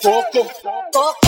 Coco. Coco.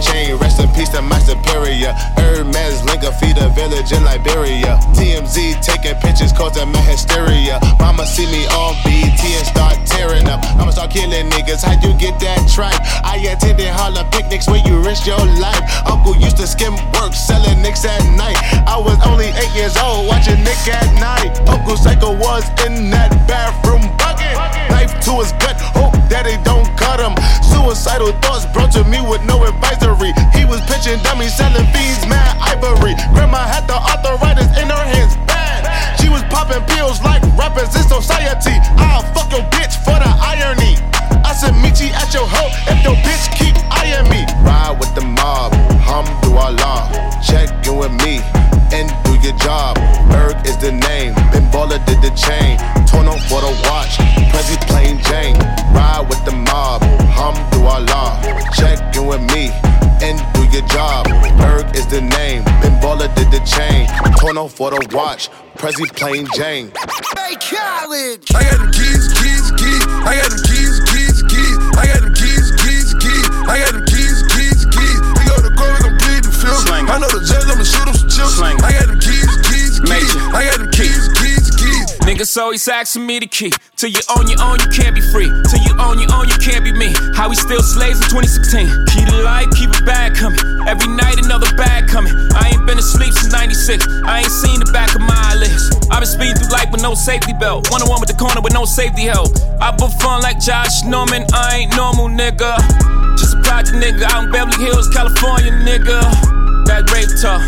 Chain, rest in peace to my superior. Hermes link a feed a village in Liberia. TMZ taking pictures causing my hysteria. Mama see me on BT and start tearing up. I'ma start killing niggas. How you get that tripe? I attended holla picnics where you risk your life. Uncle used to skim work selling nicks at night. I was only eight years old watching Nick at Nite. Uncle Psycho was in that bathroom bucket. Knife to his gut, hope daddy don't cut him. Suicidal thoughts brought to me with no advice. Dummies, selling fees, for the watch. Prezi plain Jane. Hey, Khaled! I got them keys, keys, keys. I got them keys, keys, keys. I got them keys, keys, keys. I got them keys, keys, keys. We go to court, we gon' plead the field. I know the judge, I'ma shoot him some chips. I got Niggas always asking me to keep. Till you own your own, you can't be free. Till you own your own, you can't be me. How we still slaves in 2016. Keep the life, keep it bad coming. Every night another bad coming. I ain't been asleep since 96. I ain't seen the back of my eyelids. i been speeding through life with no safety belt. One on one with the corner with no safety help. I put fun like Josh Norman. I ain't normal, nigga. Just a project nigga out in Beverly Hills, California, nigga. That rape talk.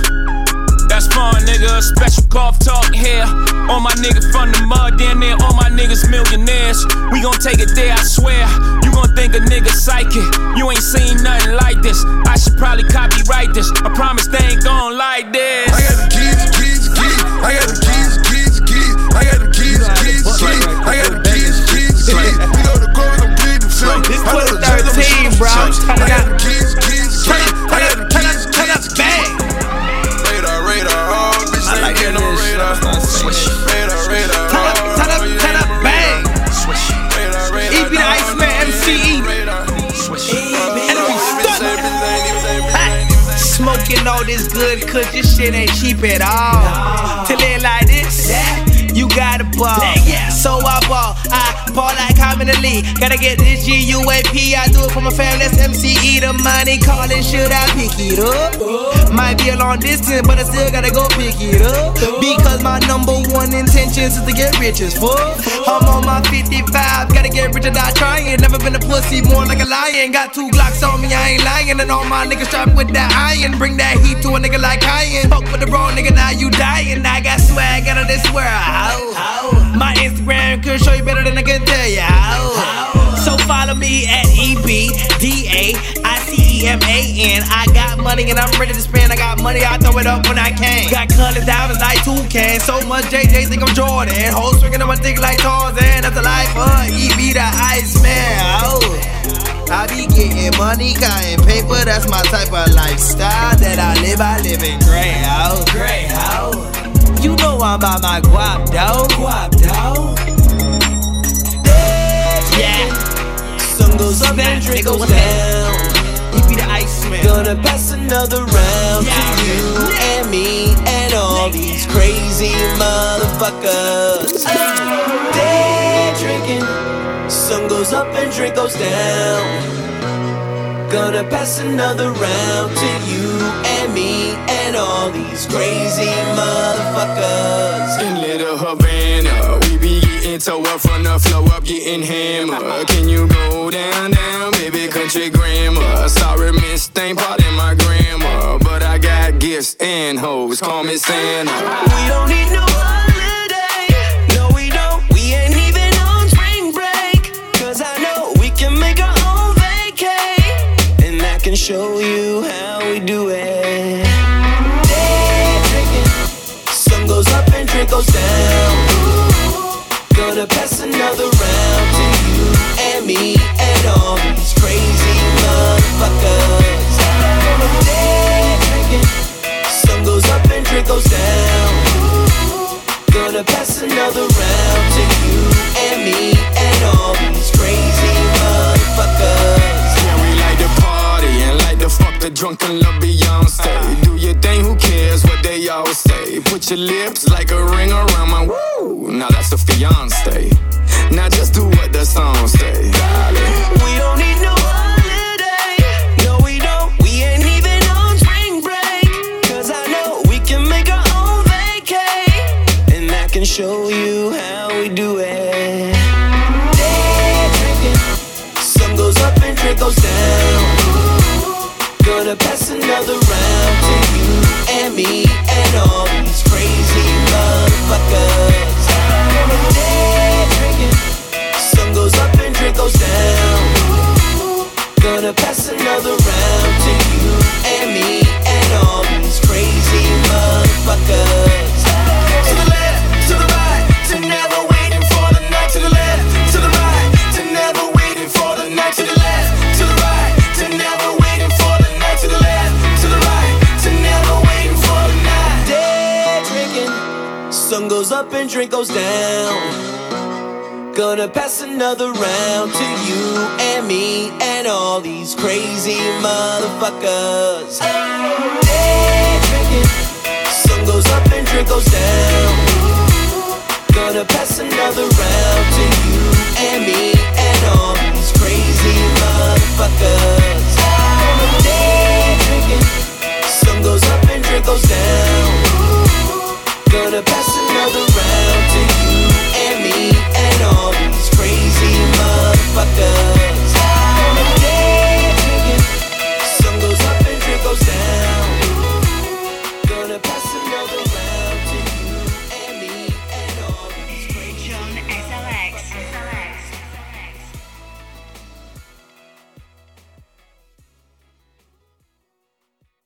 That's my nigga, special golf talk here. All my niggas from the mud, damn there, all my niggas millionaires. We gon' take it there, I swear. You gon' think a nigga psychic. You ain't seen nothing like this. I should probably copyright this. I promise they ain't gon' like this. I got the keys, keys, keys. I got the radar. Radar, radar. Turn up, turn up, turn up, yeah, bang. Radar, radar. EP the Iceman, MCE. Smoking all this good, cause this shit ain't cheap at all. To live like this, you gotta ball. So I ball, I ball like I'm in the league. Gotta get this GUAP, I do it for my family, that's MCE. The money calling, should I pick it up? Might be a long distance, but I still gotta go pick it up. Because my number one intention is to get rich as fuck. I'm on my 55, gotta get rich and die trying. Never been a pussy, more like a lion. Got two Glocks on me, I ain't lying. And all my niggas strapped with that iron. Bring that heat to a nigga like Iron. Fuck with the wrong nigga, now you dying. I got swag out of this world. My Instagram could show you better than I can tell you. So follow me at E A I got money and I'm ready to spend. I got money, I throw it up when I can. Got colors, diamonds like toucan. So much JJ think I'm Jordan. Hoes swinging on my dick like Tarzan. That's the life of E B the Iceman. Oh. I be getting money, cutting paper. That's my type of lifestyle that I live. I live in gray house. Gray house. You know I'm by my guap, dog. Guap, dog. Yeah. Sun goes up and drink goes down. He be the Iceman. Gonna pass another round Yeah. to you and me and all these crazy motherfuckers. Day drinking, sun goes up and drink goes down. Gonna pass another round to you and me and all these crazy motherfuckers. In Little Havana, getting toe up from the flow up, getting hammered. Can you go down, down, baby, country grammar? Sorry, miss, ain't part in my grammar. But I got gifts and hoes, call me Santa. We don't need no holiday. No, we don't. We ain't even on spring break. I know we can make our own vacay. And I can show you how we do it. Day drinking. Sun goes up and drink goes down. Gonna pass another round to you and me and all these crazy motherfuckers. Sun goes up and drink goes down. Gonna pass another round to you and me and all these crazy motherfuckers. Yeah, we like to party and like to fuck the drunken love Beyonce. Do your thing, who cares what they all say? Put your lips like a fiance. Now just do what the song say, darling. We don't need no sun goes up and drink goes down. Gonna pass another round to you and me and all these crazy motherfuckers. Day drinking, sun goes up and drink goes down. Gonna pass another round to you and me and all these crazy motherfuckers. Day drinking, sun goes up and drink goes down wanna pass another